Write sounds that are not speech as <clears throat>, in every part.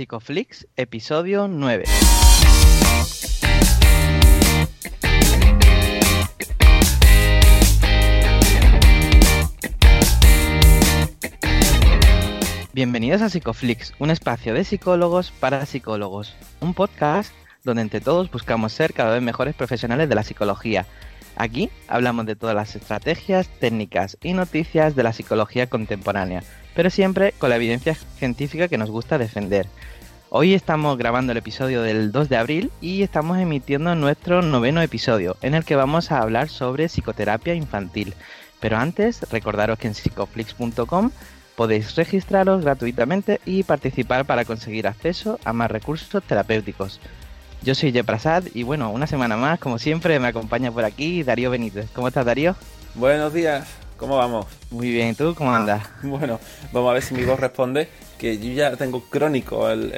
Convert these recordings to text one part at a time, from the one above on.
Psicoflix, episodio 9. Bienvenidos a Psicoflix, un espacio de psicólogos para psicólogos, un podcast donde entre todos buscamos ser cada vez mejores profesionales de la psicología. Aquí hablamos de todas las estrategias, técnicas y noticias de la psicología contemporánea, pero siempre con la evidencia científica que nos gusta defender. Hoy estamos grabando el episodio del 2 de abril y estamos emitiendo nuestro noveno episodio, en el que vamos a hablar sobre psicoterapia infantil. Pero antes, recordaros que en psicoflix.com podéis registraros gratuitamente y participar para conseguir acceso a más recursos terapéuticos. Yo soy Jeprasad y bueno, una semana más, como siempre, me acompaña por aquí Darío Benítez. ¿Cómo estás, Darío? Buenos días, ¿cómo vamos? Muy bien, ¿y tú cómo andas? <laughs> Bueno, vamos a ver si mi voz responde, que yo ya tengo crónico, el,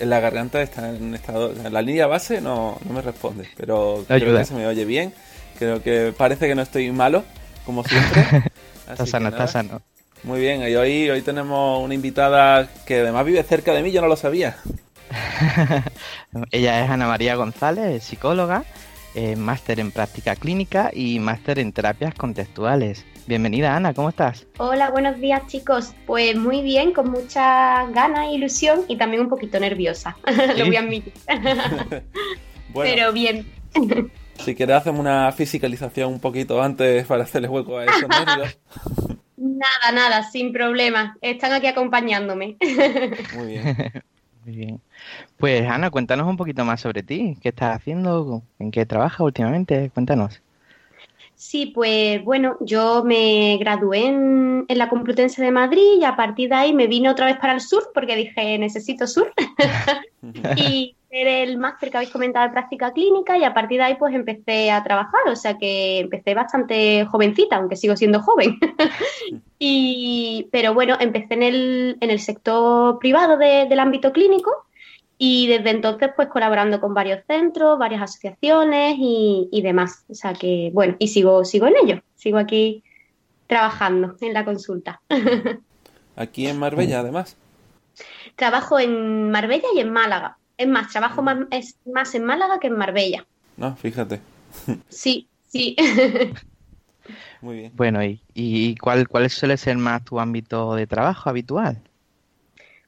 en la garganta está en estado, en la línea base no, no me responde, pero creo que se me oye bien, creo que parece que no estoy malo, como siempre. <laughs> está sano, está sano. Muy bien, y hoy, hoy tenemos una invitada que además vive cerca de mí, yo no lo sabía. <laughs> Ella es Ana María González, psicóloga, eh, máster en práctica clínica y máster en terapias contextuales. Bienvenida Ana, ¿cómo estás? Hola, buenos días chicos. Pues muy bien, con mucha ganas e ilusión y también un poquito nerviosa, <laughs> lo voy a admitir. <laughs> Pero bien. si quieres hacemos una fisicalización un poquito antes para hacerle hueco a esos nervios. <laughs> Nada, nada, sin problema. Están aquí acompañándome. Muy bien. Muy bien. Pues Ana, cuéntanos un poquito más sobre ti. ¿Qué estás haciendo? ¿En qué trabajas últimamente? Cuéntanos. Sí, pues bueno, yo me gradué en, la Complutense de Madrid y a partir de ahí me vine otra vez para el sur porque dije necesito sur. <laughs> <laughs> y el máster que habéis comentado de práctica clínica y a partir de ahí pues empecé a trabajar, o sea que empecé bastante jovencita, aunque sigo siendo joven. <laughs> y, pero bueno, empecé en el, en el sector privado del ámbito clínico y desde entonces pues colaborando con varios centros, varias asociaciones y, y demás. O sea que bueno, y sigo, sigo en ello, sigo aquí trabajando en la consulta. <laughs> Aquí en Marbella además. Trabajo en Marbella y en Málaga. Es más, trabajo más, es más en Málaga que en Marbella. No, fíjate. <laughs> Sí, sí. Muy bien. Bueno, ¿y, y cuál, cuál suele ser más tu ámbito de trabajo habitual?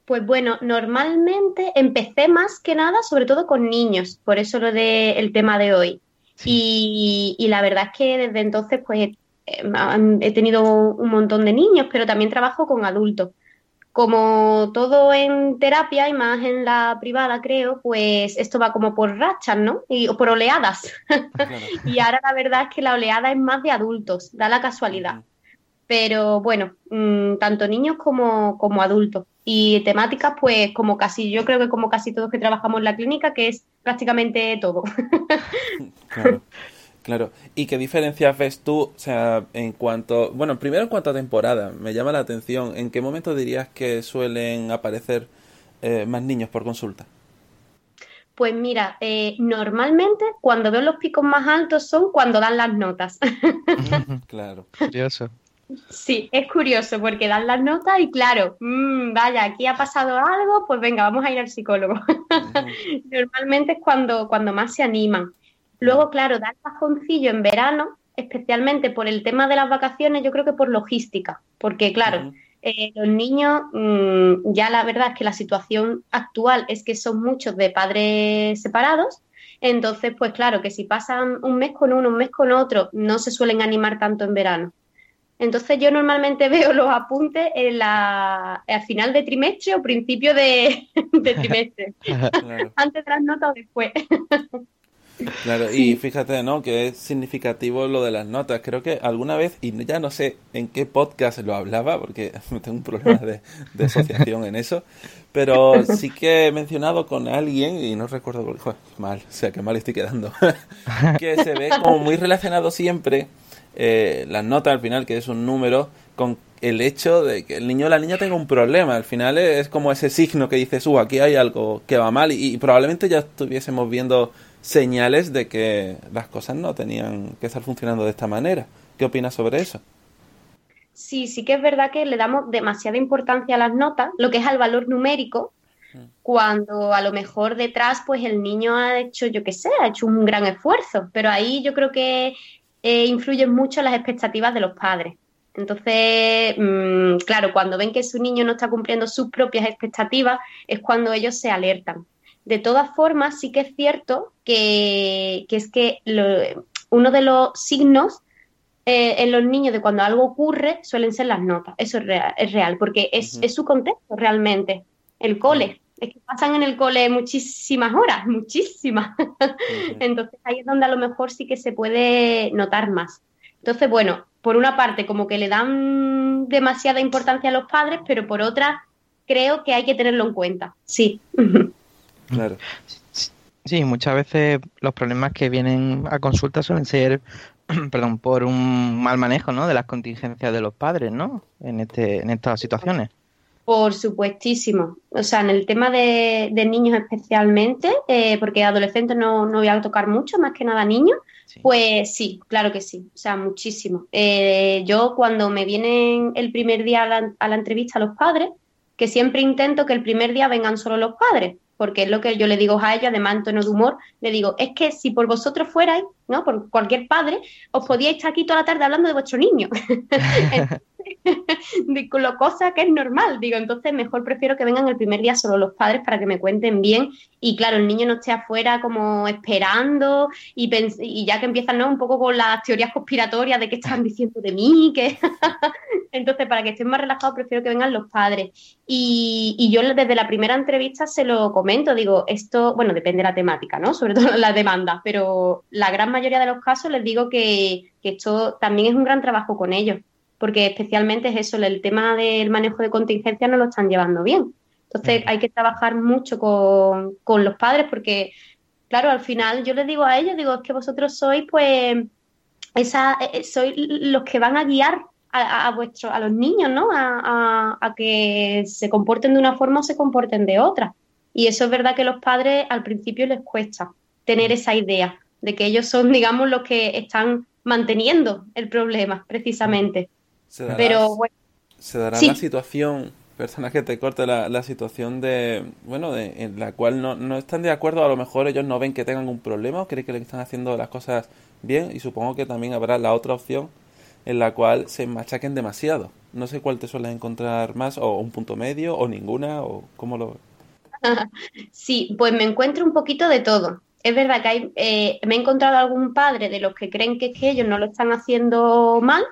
Pues bueno, normalmente empecé más que nada, sobre todo con niños, por eso lo del el tema de hoy. Y, y, la verdad es que desde entonces, pues he tenido un montón de niños, pero también trabajo con adultos como todo en terapia y más en la privada, creo, pues esto va como por rachas, ¿no? Y, o por oleadas. <laughs> y ahora la verdad es que la oleada es más de adultos, da la casualidad. Pero bueno, mm, tanto niños como, como adultos. Y temáticas, pues como casi, yo creo que como casi todos que trabajamos en la clínica, que es prácticamente todo. <laughs> claro. Claro. ¿Y qué diferencias ves tú, o sea, en cuanto, bueno, primero en cuanto a temporada, me llama la atención, ¿en qué momento dirías que suelen aparecer eh, más niños por consulta? Pues mira, eh, normalmente cuando veo los picos más altos son cuando dan las notas. <laughs> claro. Curioso. Sí, es curioso porque dan las notas y claro, mmm, vaya, aquí ha pasado algo, pues venga, vamos a ir al psicólogo. <laughs> Normalmente es cuando, cuando más se animan. Luego, claro, dar bajoncillo en verano, especialmente por el tema de las vacaciones, yo creo que por logística, porque claro, eh, los niños, mm, ya la verdad es que la situación actual es que son muchos de padres separados, entonces, pues claro, que si pasan un mes con uno, un mes con otro, no se suelen animar tanto en verano. Entonces yo normalmente <laughs> veo los apuntes en la, al final de trimestre o principio de, <laughs> trimestre, <laughs> antes de las notas o después. Claro, y fíjate, ¿no? Que es significativo lo de las notas. Creo que alguna vez, y ya no sé en qué podcast lo hablaba, porque <laughs> tengo un problema de, asociación en eso, pero sí que he mencionado con alguien, y no recuerdo, joder, mal, o sea, que mal estoy quedando, <laughs> que se ve como muy relacionado siempre eh, las notas al final, que es un número, con el hecho de que el niño o la niña tenga un problema. Al final es como ese signo que dices, uh, aquí hay algo que va mal, y probablemente ya estuviésemos viendo señales de que las cosas no tenían que estar funcionando de esta manera. ¿Qué opinas sobre eso? Sí, sí que es verdad que le damos demasiada importancia a las notas, lo que es al valor numérico, cuando a lo mejor detrás pues el niño ha hecho, yo qué sé, ha hecho un gran esfuerzo, pero ahí yo creo que eh, influyen mucho las expectativas de los padres. Entonces, mm, claro, cuando ven que su niño no está cumpliendo sus propias expectativas, es cuando ellos se alertan. De todas formas, sí que es cierto que, es que uno de los signos eh, en los niños de cuando algo ocurre suelen ser las notas. Eso es real, es real porque es, es, su contexto realmente. El cole. Es que pasan en el cole muchísimas horas, <laughs> muchísimas. Entonces ahí es donde a lo mejor sí que se puede notar más. Entonces, bueno, por una parte como que le dan demasiada importancia a los padres, pero por otra creo que hay que tenerlo en cuenta. Sí. <laughs> Claro. Sí, muchas veces los problemas que vienen a consulta suelen ser, <clears throat> perdón, por un mal manejo, ¿no? De las contingencias de los padres, ¿no? En este, en estas situaciones. Por supuestísimo. O sea, en el tema de, niños especialmente, eh, porque adolescentes no, no voy a tocar mucho, más que nada niños, pues sí, claro que sí. O sea, muchísimo. Eh, yo cuando me vienen el primer día a la, a la entrevista los padres, que siempre intento que el primer día vengan solo los padres, porque es lo que yo le digo a ella, además en tono de humor, le digo, es que si por vosotros fuerais, ¿no? Por cualquier padre, os podíais estar aquí toda la tarde hablando de vuestro niño. <laughs> de lo cosa que es normal, digo, entonces mejor prefiero que vengan el primer día solo los padres para que me cuenten bien y claro, el niño no esté afuera como esperando y, y ya que empiezan ¿no? un poco con las teorías conspiratorias de qué están <laughs> diciendo de mí, que <laughs> entonces para que estén más relajados prefiero que vengan los padres y, y, yo desde la primera entrevista se lo comento, digo, esto, bueno, depende de la temática, ¿no? Sobre todo la demanda, pero la gran mayoría de los casos les digo que, que esto también es un gran trabajo con ellos porque especialmente es eso, el tema del manejo de contingencia no lo están llevando bien. Entonces hay que trabajar mucho con, los padres porque, claro, al final yo les digo a ellos, digo, es que vosotros sois pues, esa, eh, sois los que van a guiar a, a, a los niños, ¿no? A, a, que se comporten de una forma o se comporten de otra. Y eso es verdad que los padres al principio les cuesta tener esa idea de que ellos son, digamos, los que están manteniendo el problema, precisamente. Se dará, Pero Se dará la situación, personas que te corte la, la situación de, bueno, de, en la cual no, no están de acuerdo, a lo mejor ellos no ven que tengan un problema o creen que le están haciendo las cosas bien y supongo que también habrá la otra opción en la cual se machaquen demasiado. No sé cuál te suele encontrar más, o un punto medio, o ninguna, o cómo lo... <laughs> Sí, pues me encuentro un poquito de todo. Es verdad que hay, eh, me he encontrado algún padre de los que creen que, que ellos no lo están haciendo mal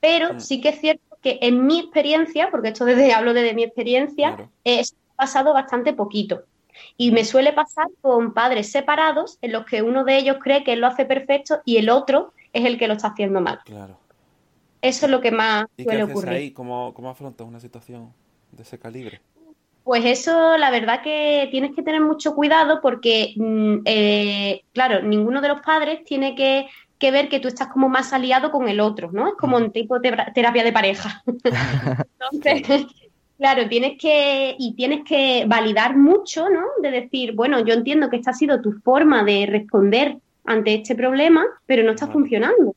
pero mm. sí que es cierto que en mi experiencia, porque esto desde <laughs> hablo desde mi experiencia, es pasado bastante poquito. Y me suele pasar con padres separados en los que uno de ellos cree que él lo hace perfecto y el otro es el que lo está haciendo mal. Claro. Eso es lo que más suele ocurrir. Ahí? ¿Cómo, ¿Cómo afrontas una situación de ese calibre? Pues eso, la verdad que tienes que tener mucho cuidado porque, mm, eh, claro, ninguno de los padres tiene que que ver que tú estás como más aliado con el otro, ¿no? Es como un tipo de terapia de pareja. <laughs> Entonces, claro, tienes que, y tienes que validar mucho, ¿no? De decir, bueno, yo entiendo que esta ha sido tu forma de responder ante este problema, pero no está funcionando.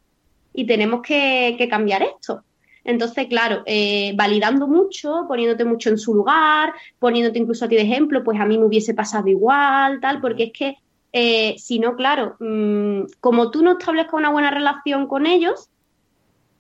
Y tenemos que, cambiar esto. Entonces, claro, eh, validando mucho, poniéndote mucho en su lugar, poniéndote incluso a ti de ejemplo, pues a mí me hubiese pasado igual, tal, porque es que eh, si no, claro, mm, como tú no establezcas una buena relación con ellos,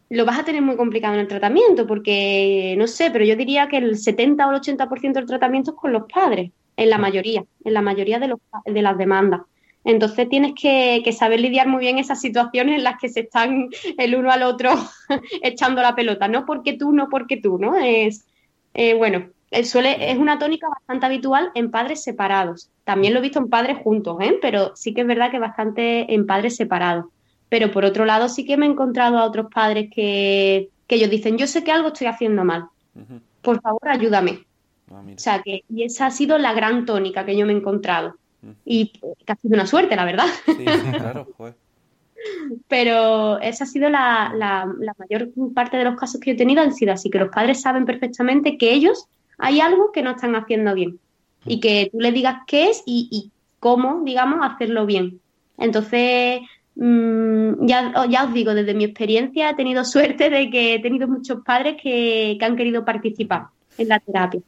lo vas a tener muy complicado en el tratamiento, porque no sé, pero yo diría que el 70 o el 80% del tratamiento es con los padres, en la mayoría, en la mayoría de, los, de las demandas. Entonces tienes que, saber lidiar muy bien esas situaciones en las que se están el uno al otro <laughs> echando la pelota, no porque tú, no porque tú, ¿no? Es, eh, bueno, eh, suele, es una tónica bastante habitual en padres separados. También lo he visto en padres juntos, ¿eh? pero sí que es verdad que bastante en padres separados. Pero por otro lado, sí que me he encontrado a otros padres que, ellos dicen, yo sé que algo estoy haciendo mal. Por favor, ayúdame. Ah, o sea, que y esa ha sido la gran tónica que yo me he encontrado. Y que ha sido una suerte, la verdad. Sí, claro, Pero esa ha sido la, la, mayor parte de los casos que he tenido han sido así, que los padres saben perfectamente que ellos hay algo que no están haciendo bien y que tú le digas qué es y, cómo, digamos, hacerlo bien. Entonces, mm, ya, ya, os digo, desde mi experiencia he tenido suerte de que he tenido muchos padres que, han querido participar en la terapia.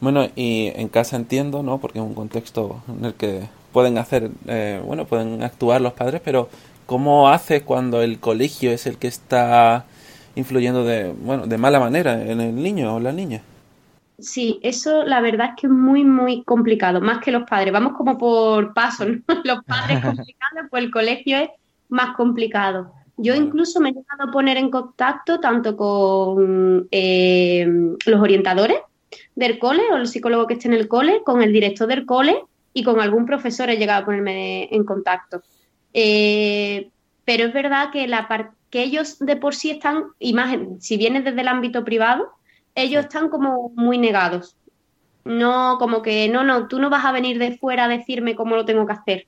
Bueno, y en casa entiendo, ¿no? Porque es un contexto en el que pueden hacer, eh, bueno, pueden actuar los padres, pero ¿cómo hace cuando el colegio es el que está influyendo de, bueno, de mala manera en el niño o la niña? Sí, eso la verdad es que es muy, muy complicado, más que los padres. Vamos como por paso, ¿no? <laughs> Los padres <laughs> complicados, pues el colegio es más complicado. Yo incluso me he llegado a poner en contacto tanto con eh, los orientadores del cole o el psicólogo que esté en el cole, con el director del cole y con algún profesor he llegado a ponerme en contacto. Eh, pero es verdad que, la que ellos de por sí están, imagen, si vienen desde el ámbito privado, ellos están como muy negados. No, como que no, no, tú no vas a venir de fuera a decirme cómo lo tengo que hacer.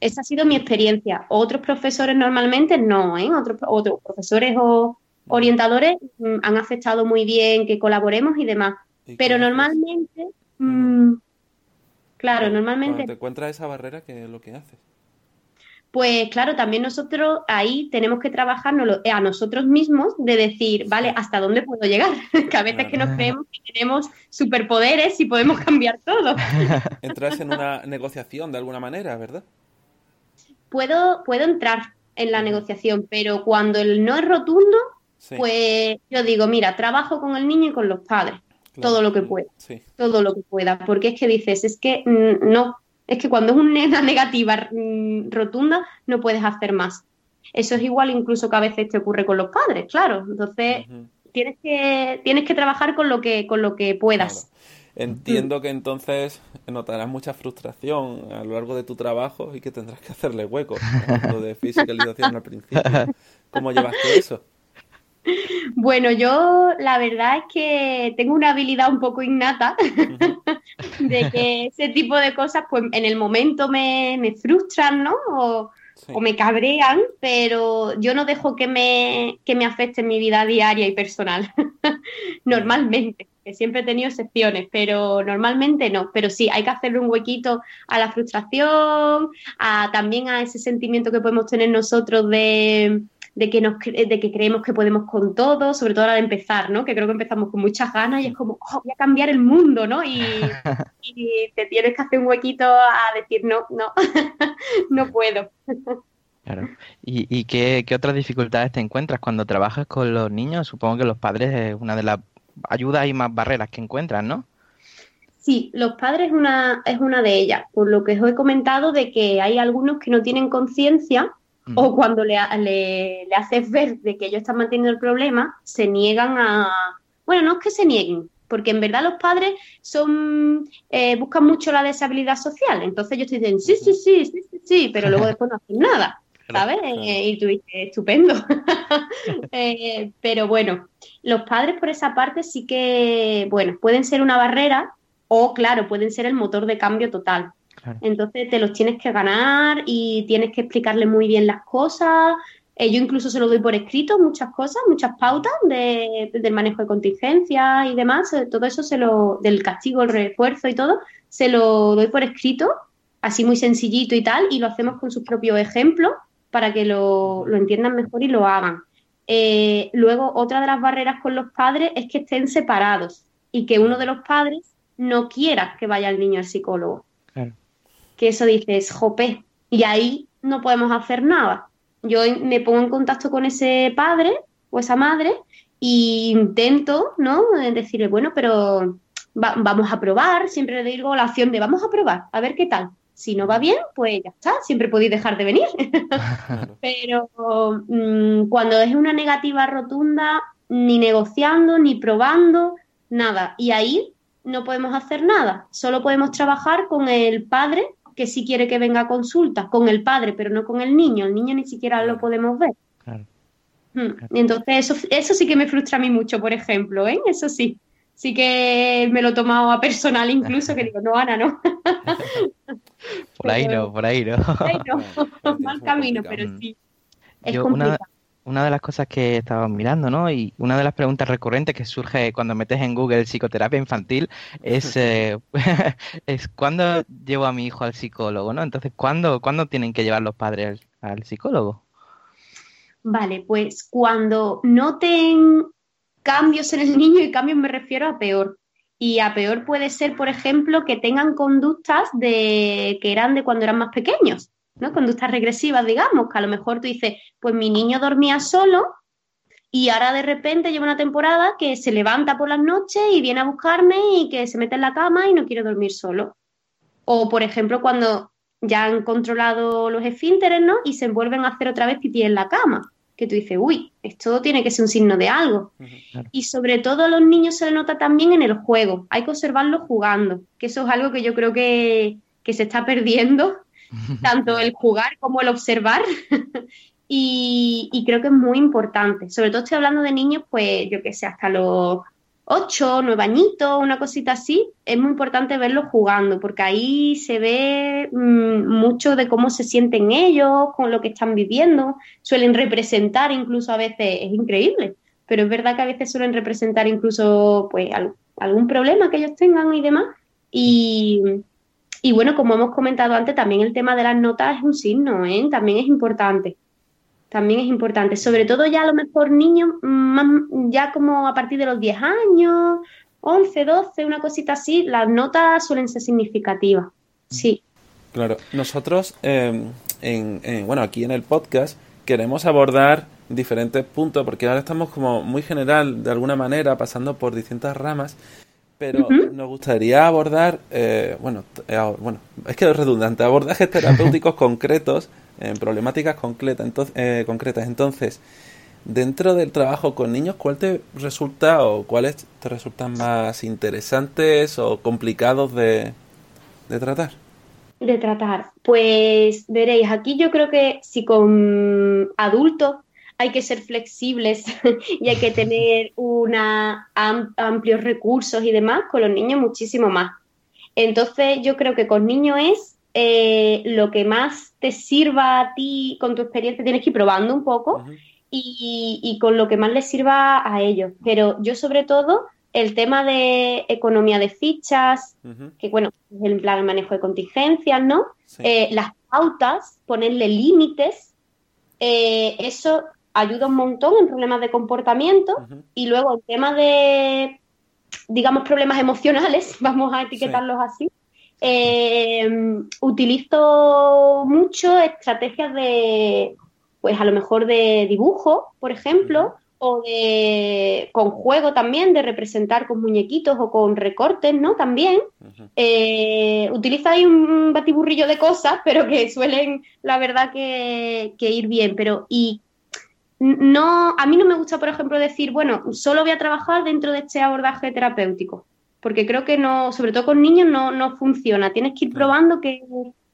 Esa ha sido mi experiencia. Otros profesores normalmente no, ¿eh? Otros, otros profesores o orientadores mm, han aceptado muy bien que colaboremos y demás. Pero normalmente, mm, claro, normalmente... Cuando te encuentras esa barrera, ¿qué es lo que haces? Pues claro, también nosotros ahí tenemos que trabajarnos a nosotros mismos de decir, vale, ¿hasta dónde puedo llegar? <laughs> que a veces que nos creemos que tenemos superpoderes y podemos <laughs> cambiar todo. <laughs> Entras en una negociación de alguna manera, ¿verdad? Puedo, puedo entrar en la negociación, pero cuando el no es rotundo, pues yo digo, mira, trabajo con el niño y con los padres, todo lo que pueda, todo lo que pueda, porque es que dices, es que mm, no, es que cuando es una <laughs> negativa mm, rotunda no puedes hacer más. Eso es igual incluso que a veces te ocurre con los padres, claro. Entonces, tienes, que, tienes que trabajar con lo que, con lo que puedas. Entiendo que entonces notarás mucha frustración a lo largo de tu trabajo y que tendrás que hacerle hueco. Lo de <laughs> fiscalización al principio. ¿Cómo llevaste eso? Bueno, yo la verdad es que tengo una habilidad un poco innata de que ese tipo de cosas, pues en el momento me, frustran, ¿no? O, me cabrean, pero yo no dejo que me, que me afecte en mi vida diaria y personal. <laughs> normalmente, que siempre he tenido excepciones, pero normalmente no. Pero sí, hay que hacerle un huequito a la frustración, a, también a ese sentimiento que podemos tener nosotros de de que, nos, de que creemos que podemos con todo, sobre todo a la de empezar, ¿no? Que creo que empezamos con muchas ganas y es como, oh, voy a cambiar el mundo, ¿no? Y, <laughs> te tienes que hacer un huequito a decir, no, no, <laughs> no puedo. <laughs> Claro. ¿Y, y qué, qué, otras dificultades te encuentras cuando trabajas con los niños? Supongo que los padres es una de las ayudas y más barreras que encuentran, ¿no? Sí, los padres es una, es una de ellas, por lo que os he comentado de que hay algunos que no tienen conciencia o cuando le, le, haces ver de que ellos están manteniendo el problema, se niegan a... Bueno, no es que se nieguen, porque en verdad los padres son eh, buscan mucho la deshabilidad social. Entonces ellos te dicen, sí, sí, sí, sí, sí, sí, pero luego después no hacen nada, <laughs> ¿sabes? Eh, y tú dices, estupendo. <laughs> Eh, pero bueno, los padres por esa parte sí que, bueno, pueden ser una barrera o, claro, pueden ser el motor de cambio total. Entonces te los tienes que ganar y tienes que explicarle muy bien las cosas. Eh, yo incluso se lo doy por escrito, muchas cosas, muchas pautas de, del manejo de contingencia y demás. Eh, todo eso se lo, del castigo, el refuerzo y todo, se lo doy por escrito, así muy sencillito y tal, y lo hacemos con sus propios ejemplos para que lo, entiendan mejor y lo hagan. Eh, luego, otra de las barreras con los padres es que estén separados y que uno de los padres no quiera que vaya el niño al psicólogo que eso dices, jope, y ahí no podemos hacer nada. Yo me pongo en contacto con ese padre o esa madre e intento, ¿no? Decirle, bueno, pero vamos a probar, siempre le digo la opción de vamos a probar, a ver qué tal. Si no va bien, pues ya está, siempre podéis dejar de venir. <laughs> pero mm, cuando es una negativa rotunda, ni negociando, ni probando, nada. Y ahí no podemos hacer nada, solo podemos trabajar con el padre que sí quiere que venga a consulta con el padre, pero no con el niño. El niño ni siquiera lo podemos ver. Hmm. Entonces, eso, eso sí que me frustra a mí mucho, por ejemplo, ¿eh? Eso sí. Sí que me lo he tomado a personal incluso, que digo, no, Ana, no. <laughs> por ahí no, por ahí no. <laughs> <laughs> Por ahí no, mal camino, pero sí. Es complicado una de las cosas que estaba mirando, ¿no? Y una de las preguntas recurrentes que surge cuando metes en Google psicoterapia infantil es, <laughs> eh, <laughs> es ¿cuándo llevo a mi hijo al psicólogo, ¿no? Entonces, ¿cuándo, ¿cuándo tienen que llevar los padres al, psicólogo? Vale, pues cuando noten cambios en el niño, y cambios me refiero a peor, Y a peor puede ser, por ejemplo, que tengan conductas de que eran de cuando eran más pequeños, ¿no? Conductas regresivas, digamos, que a lo mejor tú dices, pues mi niño dormía solo y ahora de repente lleva una temporada que se levanta por las noches y viene a buscarme y que se mete en la cama y no quiere dormir solo. O, por ejemplo, cuando ya han controlado los esfínteres, ¿no? Y se vuelven a hacer otra vez pipí en la cama. Que tú dices, uy, esto tiene que ser un signo de algo. Y sobre todo a los niños se le nota también en el juego. Hay que observarlos jugando, que eso es algo que yo creo que, que se está perdiendo, <laughs> tanto el jugar como el observar. <laughs> Y, creo que es muy importante. Sobre todo estoy hablando de niños, pues yo que sé, hasta los 8, 9 añitos, una cosita así. Es muy importante verlos jugando, porque ahí se ve mm, mucho de cómo se sienten ellos, con lo que están viviendo. Suelen representar incluso a veces, es increíble, pero es verdad que a veces suelen representar incluso pues algún problema que ellos tengan y demás. Y, y bueno, como hemos comentado antes, también el tema de las notas es un signo, ¿eh? también es importante también es importante. Sobre todo ya a lo mejor niños, ya como a partir de los 10 años, 11, 12, una cosita así, las notas suelen ser significativas. Sí. Claro, nosotros, em, en, bueno, aquí en el podcast queremos abordar diferentes puntos, porque ahora estamos como muy general, de alguna manera, pasando por distintas ramas, pero nos gustaría abordar, eh, bueno, eh, bueno, es que es redundante, abordajes <laughs> terapéuticos concretos en problemáticas concretas. Entonces, eh, concretas. Entonces, dentro del trabajo con niños, ¿cuál te resulta o cuáles te resultan más interesantes o complicados de, tratar? De tratar. Pues veréis, aquí yo creo que si con adultos hay que ser flexibles <laughs> y hay que tener una amplios recursos y demás, con los niños muchísimo más. Entonces yo creo que con niños es eh, lo que más te sirva a ti con tu experiencia, tienes que ir probando un poco y, con lo que más les sirva a ellos. Pero yo sobre todo el tema de economía de fichas, que bueno, el plan de manejo de contingencias, ¿no? Eh, las pautas, ponerle límites, eh, eso ayuda un montón en problemas de comportamiento y luego el tema de, digamos, problemas emocionales, <laughs> vamos a etiquetarlos así, eh, utilizo mucho estrategias de, pues a lo mejor de dibujo, por ejemplo, o de con juego también, de representar con muñequitos o con recortes, ¿no? También. Eh, utiliza ahí un batiburrillo de cosas, pero que suelen, la verdad, que, que ir bien. Pero, y no, a mí no me gusta, por ejemplo, decir, bueno, solo voy a trabajar dentro de este abordaje terapéutico porque creo que no, sobre todo con niños, no, no funciona. Tienes que ir probando qué,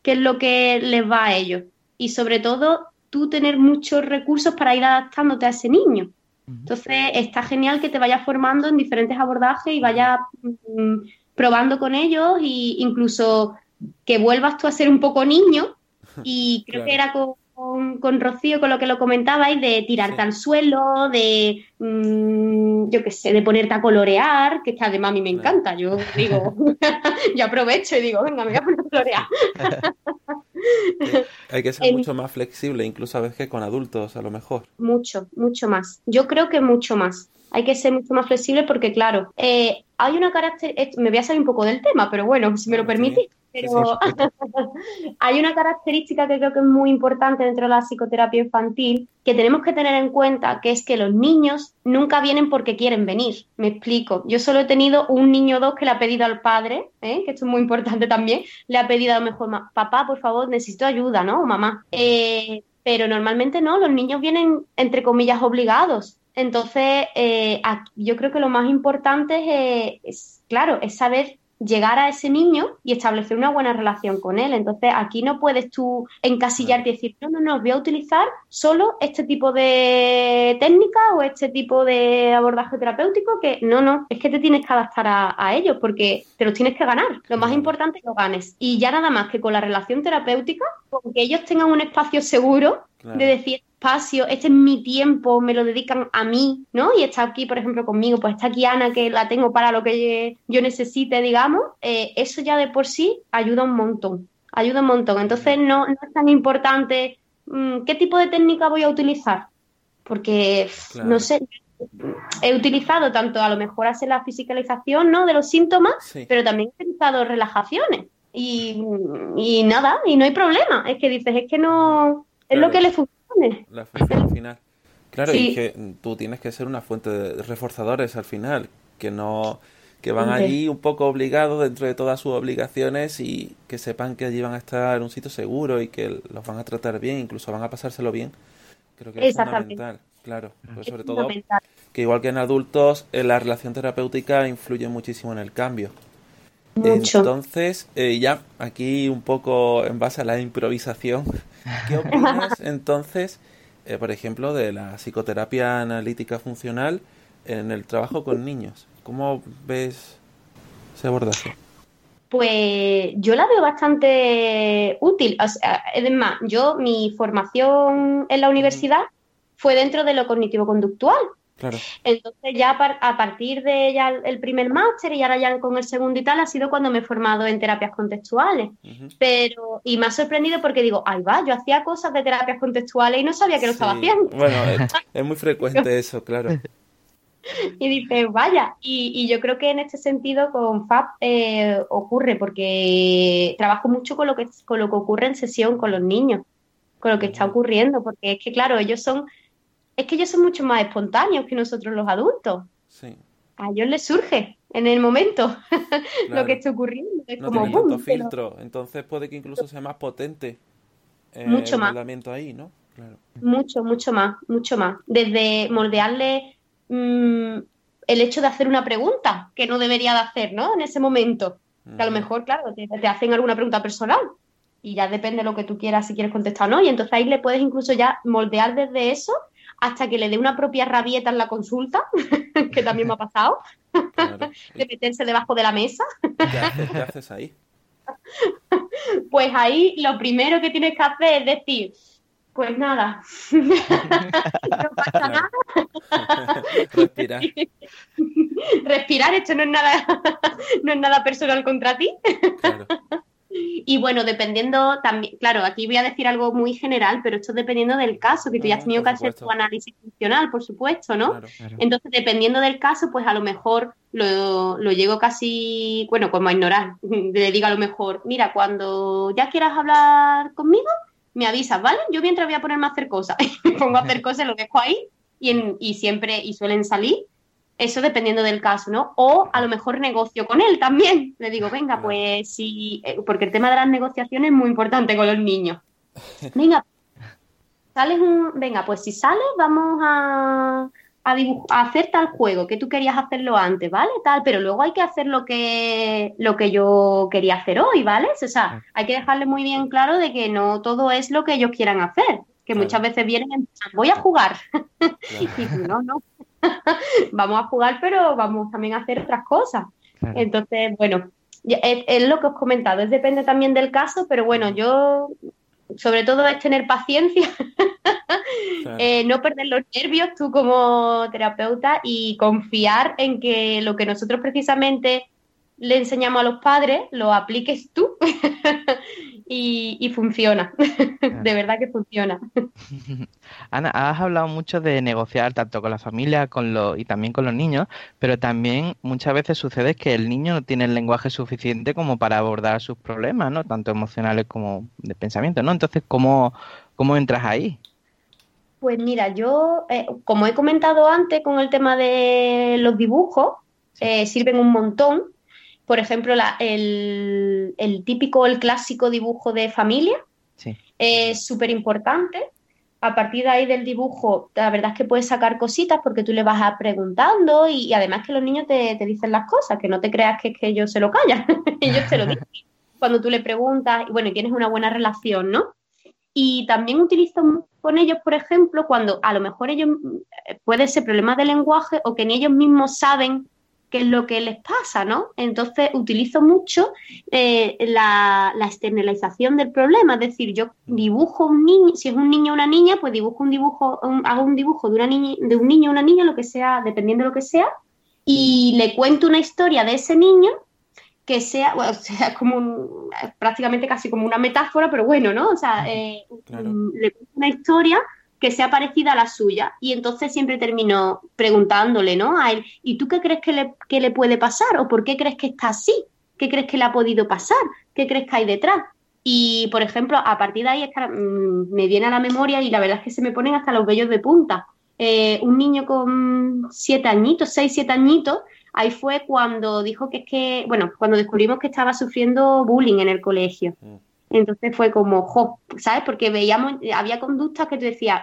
es lo que les va a ellos. Y sobre todo, tú tener muchos recursos para ir adaptándote a ese niño. Entonces, está genial que te vayas formando en diferentes abordajes y vayas mm, probando con ellos e incluso que vuelvas tú a ser un poco niño. Y creo que era con, con, Rocío, con lo que lo comentabais, de tirarte al suelo, de, mm, yo qué sé, de ponerte a colorear, que además a mí me encanta. Yo digo, <laughs> yo aprovecho y digo, venga, me voy a poner a colorear. <laughs> Hay que ser mucho más flexible, incluso a veces que con adultos, a lo mejor. Mucho, mucho más. Yo creo que mucho más. Hay que ser mucho más flexible porque, claro, eh, hay una característica, me voy a salir un poco del tema, pero bueno, si me lo permitís, pero <laughs> hay una característica que creo que es muy importante dentro de la psicoterapia infantil que tenemos que tener en cuenta, que es que los niños nunca vienen porque quieren venir. Me explico. Yo solo he tenido un niño o dos que le ha pedido al padre, ¿eh? que esto es muy importante también, le ha pedido a lo mejor, papá, por favor, necesito ayuda, ¿no? O mamá. Eh, pero normalmente no, los niños vienen, entre comillas, obligados. Entonces, eh, yo creo que lo más importante es, claro, es saber llegar a ese niño y establecer una buena relación con él. Entonces, aquí no puedes tú encasillarte y decir, no, no, no, voy a utilizar solo este tipo de técnica o este tipo de abordaje terapéutico, que no, no, es que te tienes que adaptar a, ellos porque te los tienes que ganar. Lo más importante es que lo ganes. Y ya nada más que con la relación terapéutica, con que ellos tengan un espacio seguro de decir, espacio, este es mi tiempo, me lo dedican a mí, ¿no? Y está aquí, por ejemplo, conmigo, pues está aquí Ana, que la tengo para lo que yo necesite, digamos, eh, eso ya de por sí ayuda un montón, ayuda un montón. Entonces no, es tan importante mm, qué tipo de técnica voy a utilizar, porque no sé, he utilizado tanto a lo mejor hacer la fisicalización ¿no? de los síntomas, pero también he utilizado relajaciones. Y, nada, y no hay problema. Es que dices, es que no, es lo que le funcione. La función final. Claro, y que tú tienes que ser una fuente de reforzadores al final, que no que van allí un poco obligados dentro de todas sus obligaciones y que sepan que allí van a estar en un sitio seguro y que los van a tratar bien, incluso van a pasárselo bien. Creo que es fundamental, claro. Pues sobre todo que igual que en adultos, eh, la relación terapéutica influye muchísimo en el cambio. Entonces, eh, ya aquí un poco en base a la improvisación, ¿qué <laughs> opinas entonces, eh, por ejemplo, de la psicoterapia analítica funcional en el trabajo con niños? ¿Cómo ves ese abordaje? Pues yo la veo bastante útil. es más, yo mi formación en la universidad fue dentro de lo cognitivo-conductual. Claro. Entonces ya a partir de ya el primer máster y ahora ya con el segundo y tal ha sido cuando me he formado en terapias contextuales. Pero, y me ha sorprendido porque digo, ay va, yo hacía cosas de terapias contextuales y no sabía que lo estaba haciendo. Bueno, <laughs> es muy frecuente eso, claro. <laughs> y dices, vaya, y, yo creo que en este sentido con FAB eh, ocurre, porque trabajo mucho con lo, que, con lo que ocurre en sesión con los niños, con lo que está ocurriendo, porque es que, claro, ellos son, es que ellos son mucho más espontáneos que nosotros los adultos. Sí. A ellos les surge en el momento <laughs> lo que está ocurriendo. Es no como, tanto filtro, entonces puede que incluso sea más potente eh, mucho más. ahí, ¿no? Claro. Mucho, mucho más, mucho más. Desde moldearle Mm, el hecho de hacer una pregunta que no debería de hacer, ¿no? En ese momento. Que a lo mejor, claro, te, hacen alguna pregunta personal y ya depende de lo que tú quieras, si quieres contestar o no. Y entonces ahí le puedes incluso ya moldear desde eso hasta que le dé una propia rabieta en la consulta, <laughs> que también me ha pasado, de meterse debajo de la mesa. ¿Qué haces ahí? <laughs> Pues ahí lo primero que tienes que hacer es decir, pues nada, <laughs> no pasa nada. Respirar. Respirar, esto no es nada, no es nada personal contra ti. Y bueno, dependiendo también, claro, aquí voy a decir algo muy general, pero esto dependiendo del caso, que tú ya has tenido que hacer tu análisis funcional, por supuesto, ¿no? Entonces, dependiendo del caso, pues a lo mejor lo, lo llego casi, bueno, como a ignorar. <laughs> Le digo a lo mejor, mira, cuando ya quieras hablar conmigo, me avisas, ¿vale? Yo mientras voy a ponerme a hacer cosas, <laughs> me pongo a hacer <laughs> cosas, lo dejo ahí y, siempre, y suelen salir, eso dependiendo del caso, ¿no? O a lo mejor negocio con él también. Le digo, venga, pues sí, eh, porque el tema de las negociaciones es muy importante con los niños. <laughs> Venga, sales un, venga, pues si sales, vamos a, a, hacer tal juego que tú querías hacerlo antes, ¿vale? Tal, pero luego hay que hacer lo que, lo que yo quería hacer hoy, ¿vale? O sea, hay que dejarle muy bien claro de que no todo es lo que ellos quieran hacer, que muchas veces vienen y voy a jugar. <laughs> y no, no. <laughs> vamos a jugar, pero vamos también a hacer otras cosas. Entonces, bueno, es, es, lo que os he comentado, es depende también del caso, pero bueno, yo sobre todo es tener paciencia, <laughs> eh, no perder los nervios tú como terapeuta y confiar en que lo que nosotros precisamente le enseñamos a los padres lo apliques tú <laughs> y, funciona. de verdad que funciona. <laughs> Ana, has hablado mucho de negociar tanto con la familia con lo, y también con los niños, pero también muchas veces sucede que el niño no tiene el lenguaje suficiente como para abordar sus problemas, ¿no? Tanto emocionales como de pensamiento, ¿no? Entonces, ¿cómo, cómo entras ahí? Pues mira, yo, eh, como he comentado antes con el tema de los dibujos, eh, sirven un montón por ejemplo, el, típico, el clásico dibujo de familia es súper importante. A partir de ahí del dibujo, la verdad es que puedes sacar cositas porque tú le vas preguntando y, además que los niños te, dicen las cosas, que no te creas que, que ellos se lo callan, <laughs> ellos te lo <laughs> dicen. Cuando tú le preguntas, y bueno, y tienes una buena relación, ¿no? Y también utilizo con ellos, por ejemplo, cuando a lo mejor ellos eh, puede ser problema de lenguaje o que ni ellos mismos saben qué es lo que les pasa, ¿no? Entonces utilizo mucho eh, la, externalización del problema, es decir, yo dibujo un niño, si es un niño o una niña, pues dibujo un dibujo, hago un dibujo de, una niña, de un niño o una niña, lo que sea, dependiendo de lo que sea, y le cuento una historia de ese niño que sea, bueno, <laughs> sea como prácticamente casi como una metáfora, pero bueno, ¿no? O sea, eh, le cuento una historia que sea parecida a la suya. Y entonces siempre termino preguntándole, ¿no? A él, ¿y tú qué crees que le, puede pasar? ¿O por qué crees que está así? ¿Qué crees que le ha podido pasar? ¿Qué crees que hay detrás? Y, por ejemplo, a partir de ahí es que, mm, me viene a la memoria y la verdad es que se me ponen hasta los vellos de punta. Eh, un niño con siete añitos, seis, siete añitos, ahí fue cuando dijo que es que, bueno, cuando descubrimos que estaba sufriendo bullying en el colegio. Entonces fue como, jo, ¿sabes? Porque veíamos, había conductas que tú decías,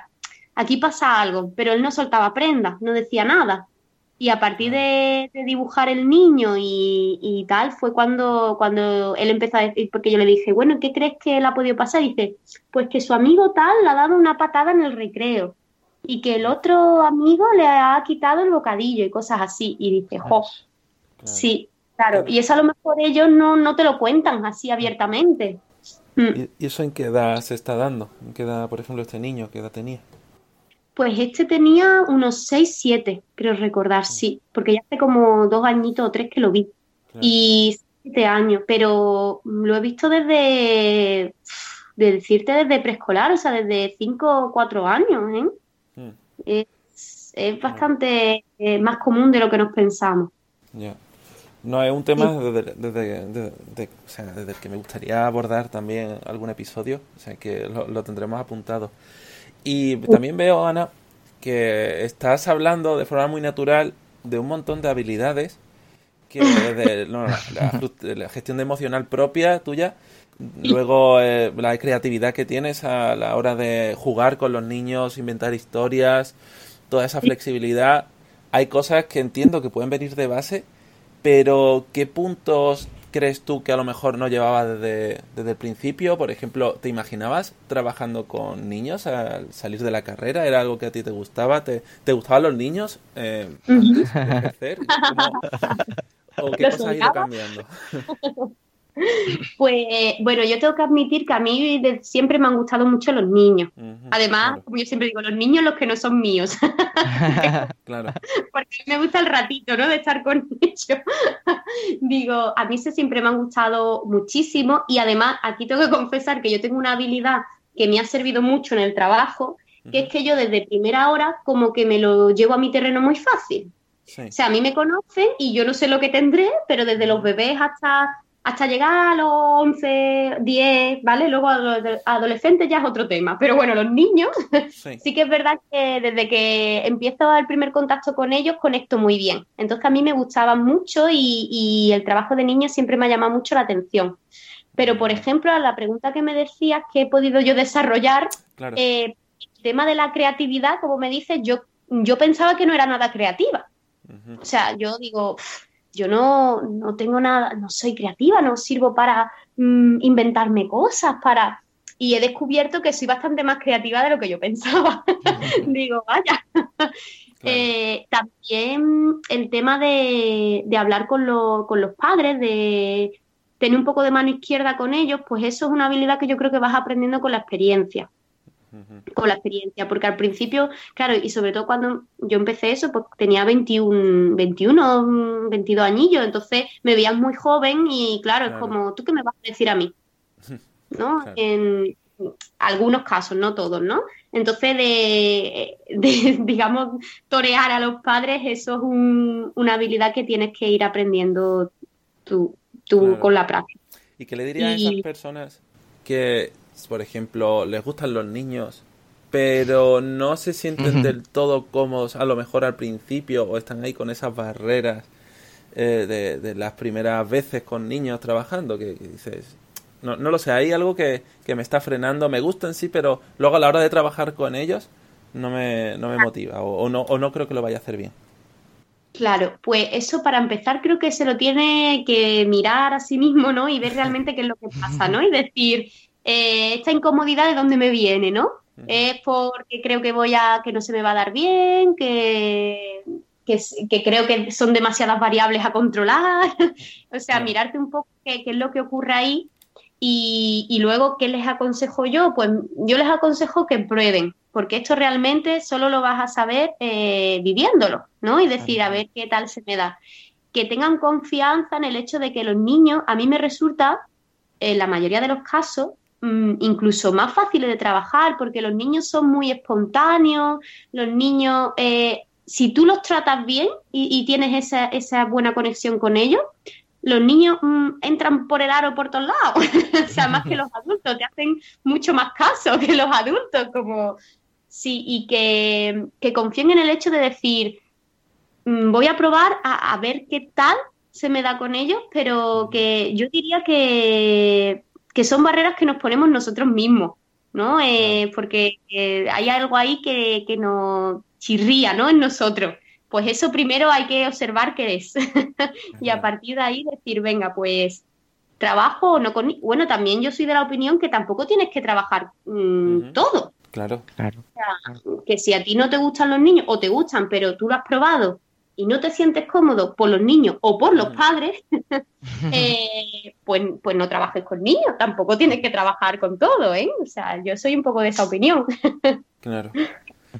aquí pasa algo, pero él no soltaba prendas, no decía nada. Y a partir de, dibujar el niño y, tal, fue cuando, cuando él empezó a decir, porque yo le dije, bueno, ¿qué crees que él ha podido pasar? Y dice, pues que su amigo tal le ha dado una patada en el recreo y que el otro amigo le ha quitado el bocadillo y cosas así. Y dice, jo, sí, claro. Y eso a lo mejor ellos no, no te lo cuentan así abiertamente. Mm. ¿Y eso en qué edad se está dando? ¿En qué edad, por ejemplo, este niño, qué edad tenía? Pues este tenía unos 6, 7, creo recordar, sí, porque ya hace como dos añitos o tres que lo vi. Y siete años, pero lo he visto desde, de decirte, desde preescolar, o sea, desde 5 o 4 años, ¿eh? Hmm. Es, bastante eh, más común de lo que nos pensamos. Ya. No, es un tema desde, desde, el que me gustaría abordar también algún episodio, o sea que lo tendremos apuntado. Y también veo, Ana, que estás hablando de forma muy natural de un montón de habilidades que de, <laughs> la, gestión de emocional propia tuya, luego eh, la creatividad que tienes a la hora de jugar con los niños, inventar historias, toda esa flexibilidad. Hay cosas que entiendo que pueden venir de base, pero ¿qué puntos crees tú que a lo mejor no llevaba desde, el principio? Por ejemplo, ¿te imaginabas trabajando con niños al salir de la carrera? ¿Era algo que a ti te gustaba? ¿Te, te gustaban los niños eh, antes de ¿O qué <laughs> cosa ha ido cambiando? <laughs> <laughs> Pues bueno, yo tengo que admitir que a mí siempre me han gustado mucho los niños. Además, como yo siempre digo, los niños los que no son míos. <laughs> claro. <laughs> Porque me gusta el ratito, ¿no? De estar con ellos. digo, a mí se siempre me han gustado muchísimo y además aquí tengo que confesar que yo tengo una habilidad que me ha servido mucho en el trabajo, que es que yo desde primera hora como que me lo llevo a mi terreno muy fácil. O sea, a mí me conocen y yo no sé lo que tendré, pero desde los bebés hasta hasta llegar a los 11, 10, ¿vale? Luego a los adolescentes ya es otro tema. Pero bueno, los niños, <laughs> sí. que es verdad que desde que empiezo el primer contacto con ellos conecto muy bien. Entonces a mí me gustaban mucho y, el trabajo de niños siempre me ha llamado mucho la atención. Pero, por ejemplo, a la pregunta que me decías, que he podido yo desarrollar, eh, el tema de la creatividad, como me dices, yo, yo pensaba que no era nada creativa. O sea, yo digo, yo no, no tengo nada, no soy creativa, no sirvo para mm, inventarme cosas, para... Y he descubierto que soy bastante más creativa de lo que yo pensaba. <laughs> Digo, vaya. Eh, también el tema de, de hablar con, con los padres, de tener un poco de mano izquierda con ellos, pues eso es una habilidad que yo creo que vas aprendiendo con la experiencia con la experiencia, porque al principio, claro, y sobre todo cuando yo empecé eso, pues tenía 21, 21 22 añillos, entonces me veías muy joven y claro, es como, ¿tú qué me vas a decir a mí? <laughs> ¿No? En algunos casos, no todos, ¿no? Entonces, de, <laughs> digamos, torear a los padres, eso es una habilidad que tienes que ir aprendiendo tú, tú con la práctica. ¿Y qué le dirías a esas personas que por ejemplo, les gustan los niños, pero no se sienten del todo cómodos a lo mejor al principio o están ahí con esas barreras eh, de, las primeras veces con niños trabajando, que, dices, no, no, lo sé, hay algo que, me está frenando, me gustan sí, pero luego a la hora de trabajar con ellos no me, no me motiva o, no, o no creo que lo vaya a hacer bien. Claro, pues eso para empezar creo que se lo tiene que mirar a sí mismo, ¿no? Y ver realmente qué es lo que pasa, ¿no? Y decir, eh, esta incomodidad de dónde me viene, ¿no? Es porque creo que voy a, que no se me va a dar bien, que, que, creo que son demasiadas variables a controlar. <laughs> o sea, mirarte un poco qué, es lo que ocurre ahí y, luego, ¿qué les aconsejo yo? Pues yo les aconsejo que prueben, porque esto realmente solo lo vas a saber eh, viviéndolo, ¿no? Y decir, a ver qué tal se me da. Que tengan confianza en el hecho de que los niños, a mí me resulta, en la mayoría de los casos, incluso más fáciles de trabajar porque los niños son muy espontáneos, los niños, eh, si tú los tratas bien y, tienes esa, esa, buena conexión con ellos, los niños mm, entran por el aro por todos lados. <laughs> o sea, más que los <laughs> adultos, te hacen mucho más caso que los adultos, como sí, y que, que confíen en el hecho de decir, mm, voy a probar a, ver qué tal se me da con ellos, pero que yo diría que, que son barreras que nos ponemos nosotros mismos, ¿no? Eh, porque eh, hay algo ahí que, que nos chirría, ¿no? En nosotros pues eso primero hay que observar qué es. <laughs> y a partir de ahí decir, venga, pues trabajo o no con... Bueno, también yo soy de la opinión que tampoco tienes que trabajar mm, todo. Claro, claro. que si a ti no te gustan los niños o te gustan, pero tú lo has probado y no te sientes cómodo por los niños o por los padres, <laughs> eh, pues, pues no trabajes con niños, tampoco tienes que trabajar con todo, ¿eh? O sea, yo soy un poco de esa opinión. <laughs> claro,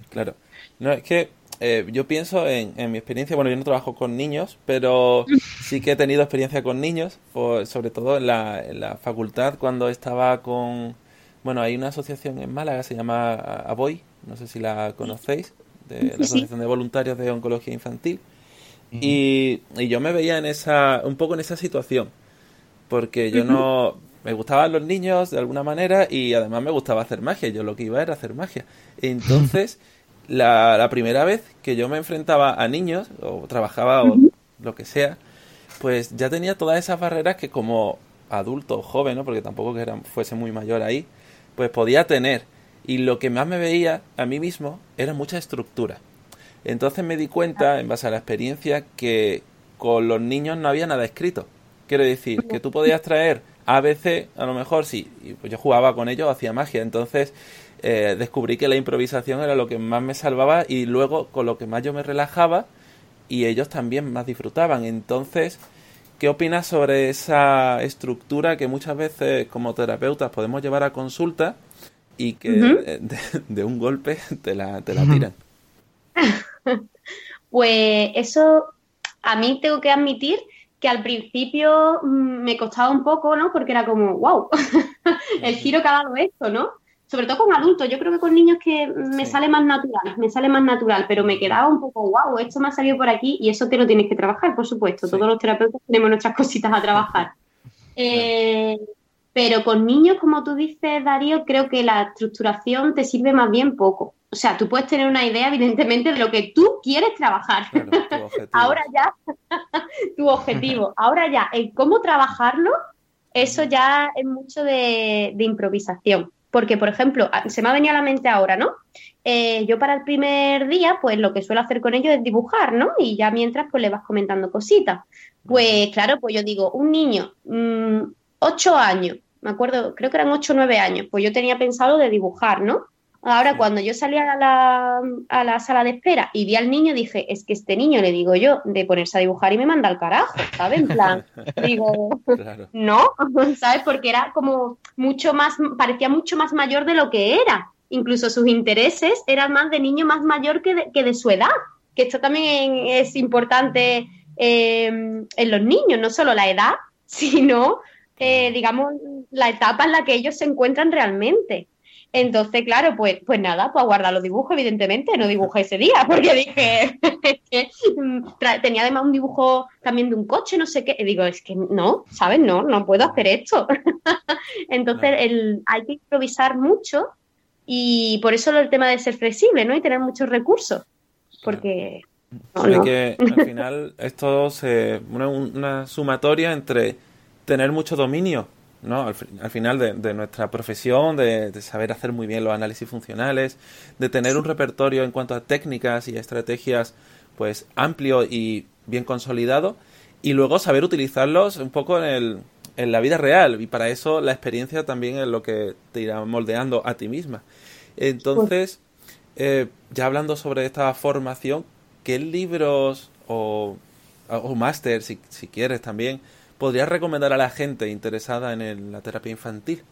claro. No, es que eh, yo pienso en, mi experiencia, bueno, yo no trabajo con niños, pero sí que he tenido experiencia con niños, sobre todo en la, facultad cuando estaba con, bueno, hay una asociación en Málaga, se llama ABOY, no sé si la conocéis, de <laughs> la Asociación de Voluntarios de Oncología Infantil, y, yo me veía en esa, un poco en esa situación, porque yo no, me gustaban los niños de alguna manera y además me gustaba hacer magia, yo lo que iba era hacer magia. Entonces la, la, primera vez que yo me enfrentaba a niños, o trabajaba o lo que sea, pues ya tenía todas esas barreras que como adulto o joven, ¿no? porque tampoco que era, fuese muy mayor ahí, pues podía tener. Y lo que más me veía a mí mismo era mucha estructura. Entonces me di cuenta, en base a la experiencia, que con los niños no había nada escrito. Quiero decir, que tú podías traer ABC, a lo mejor sí, pues yo jugaba con ellos, hacía magia, entonces eh, descubrí que la improvisación era lo que más me salvaba y luego con lo que más yo me relajaba y ellos también más disfrutaban. Entonces, ¿qué opinas sobre esa estructura que muchas veces como terapeutas podemos llevar a consulta y que de, un golpe te la, te la tiran? pues eso, a mí tengo que admitir que al principio mm, me costaba un poco, ¿no? Porque era como, wow, <laughs> el giro que ha dado esto, ¿no? sobre todo con adultos, yo creo que con niños que me sale más natural, me sale más natural, pero me quedaba un poco, wow, esto me ha salido por aquí y eso te lo tienes que trabajar, por supuesto, todos los terapeutas tenemos nuestras <laughs> cositas a trabajar. Eh, pero con niños, como tú dices, Darío, creo que la estructuración te sirve más bien poco. O sea, tú puedes tener una idea, evidentemente, de lo que tú quieres trabajar. <laughs> Ahora ya, <laughs> tu objetivo. Ahora ya, el cómo trabajarlo, eso ya es mucho de improvisación. Porque, por ejemplo, se me ha venido a la mente ahora, ¿no? Eh, yo para el primer día, pues lo que suelo hacer con ellos es dibujar, ¿no? Y ya mientras, pues le vas comentando cositas. Pues claro, pues yo digo, un niño, mm, ocho años, me acuerdo, creo que eran ocho o nueve años, pues yo tenía pensado de dibujar, ¿no? Ahora, cuando yo salí a la, a la, sala de espera y vi al niño, dije, es que este niño, le digo yo, de ponerse a dibujar y me manda al carajo, ¿sabes? En plan, <laughs> digo, no, <laughs> ¿sabes? Porque era como mucho más, parecía mucho más mayor de lo que era. Incluso sus intereses eran más de niño más mayor que de, que de su edad, que esto también es importante em, en los niños, no solo la edad, <laughs> sino, eh, digamos, la etapa en la que ellos se encuentran realmente. Entonces, claro, pues, pues nada, pues guardar los dibujos, evidentemente, no dibujé ese día, <laughs> porque dije mm, tenía además un dibujo también de un coche, no sé qué, y digo, es que no, ¿sabes? No, no puedo hacer esto. <laughs> Entonces, el, hay que improvisar mucho y por eso el tema de ser flexible, ¿no? Y tener muchos recursos, porque... que al final <laughs> esto es una, una sumatoria entre tener mucho dominio ¿no? Al, final de, nuestra profesión, de, saber hacer muy bien los análisis funcionales, de tener un repertorio en cuanto a técnicas y estrategias pues amplio y bien consolidado y luego saber utilizarlos un poco en, el, en la vida real y para eso la experiencia también es lo que te irá moldeando a ti misma. Entonces, eh, ya hablando sobre esta formación, ¿qué libros o, o máster, si, si quieres también, podrías recomendar a la gente interesada en la terapia infantil?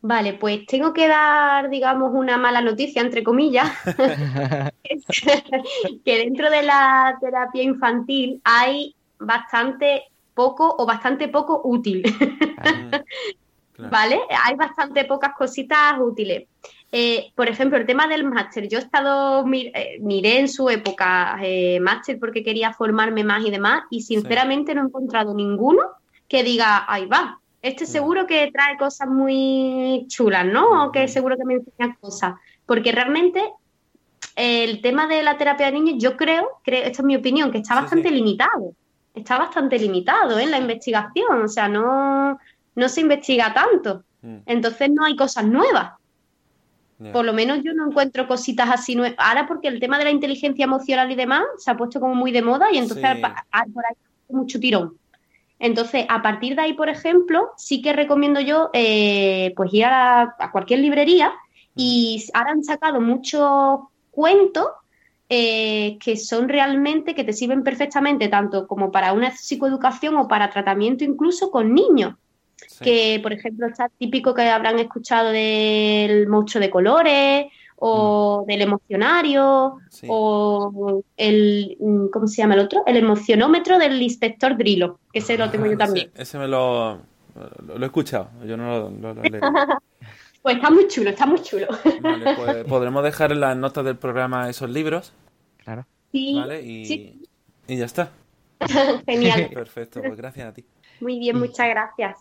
Vale, pues tengo que dar, digamos, una mala noticia, entre comillas, <laughs> <laughs> que dentro de la terapia infantil hay bastante poco o bastante poco útil. Ah, <laughs> ¿vale? Hay bastante pocas cositas útiles. Eh, por ejemplo, el tema del máster. Yo he estado, eh, miré en su época eh, máster porque quería formarme más y demás, y sinceramente no he encontrado ninguno que diga, ahí va, este seguro que trae cosas muy chulas, ¿no? O que seguro que me enseña cosas. Porque realmente el tema de la terapia de niños, yo creo, creo esta es mi opinión, que está bastante limitado. Está bastante limitado en la investigación. O sea, no, no se investiga tanto. Mm. Entonces no hay cosas nuevas. Por lo menos yo no encuentro cositas así nuevas. Ahora porque el tema de la inteligencia emocional y demás se ha puesto como muy de moda y entonces por ahí hay mucho tirón. Entonces, a partir de ahí, por ejemplo, sí que recomiendo yo eh, pues ir a, cualquier librería y ahora han sacado muchos cuentos eh, que son realmente, que te sirven perfectamente tanto como para una psicoeducación o para tratamiento incluso con niños. Que, por ejemplo, está típico que habrán escuchado del monstruo de colores o mm. del emocionario o el, ¿cómo se llama el otro? El emocionómetro del inspector Drilo, que ese lo tengo yo también. Ese, me lo, lo, he escuchado, yo no lo, lo, <laughs> Pues está muy chulo, está muy chulo. Vale, pues <laughs> podremos dejar en las notas del programa esos libros. Claro. Sí. Vale, y, y ya está. <laughs> Genial. Perfecto, pues gracias a ti. Muy bien, muchas gracias.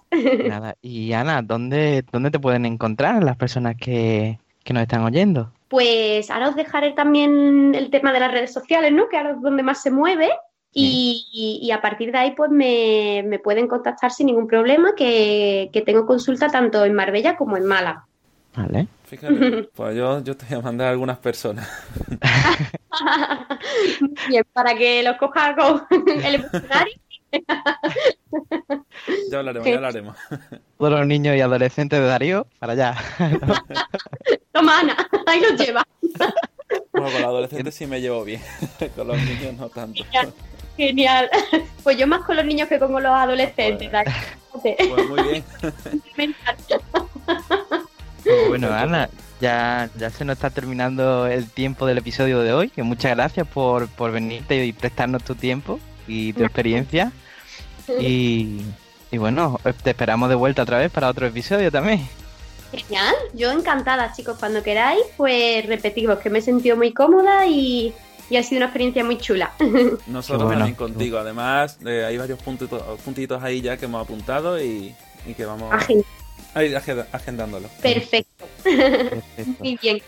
Nada, y Ana, ¿dónde, dónde te pueden encontrar las personas que, que nos están oyendo? Pues ahora os dejaré también el tema de las redes sociales, ¿no? Que ahora es donde más se mueve. Y, a partir de ahí, pues me, pueden contactar sin ningún problema, que, tengo consulta tanto en Marbella como en Málaga. Vale. Fíjate, <laughs> pues yo, yo te voy a mandar a algunas personas. <laughs> Bien, para que los coja con el emocionario <laughs> ya hablaremos, ya hablaremos. <laughs> Todos los niños y adolescentes de Darío, para allá. <laughs> Toma, Ana, ahí los lleva. Bueno, con los adolescentes sí me llevo bien, con los niños no tanto. Genial. Pues yo más con los niños que con los adolescentes. Pues, pues muy bien. Pues bueno, Ana, ya, ya se nos está terminando el tiempo del episodio de hoy. Que muchas gracias por, por venirte y prestarnos tu tiempo y tu experiencia. Y, y bueno, te esperamos de vuelta otra vez para otro episodio también. Genial, yo encantada, chicos, cuando queráis, pues repetimos que me he sentido muy cómoda y, ha sido una experiencia muy chula. <laughs> Nosotros también contigo, además eh, hay varios puntitos, puntitos ahí ya que hemos apuntado y, que vamos agendándolo. Perfecto. Perfecto. <laughs> muy bien.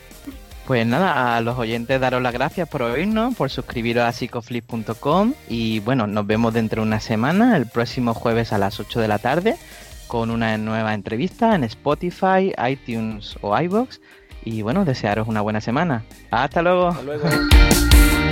Pues nada, a los oyentes daros las gracias por oírnos, por suscribiros a psicoflip.com y bueno, nos vemos dentro de una semana, el próximo jueves a las 8 de la tarde, con una nueva entrevista en Spotify, iTunes o iBox. Y bueno, desearos una buena semana. Hasta luego. Hasta luego. <laughs>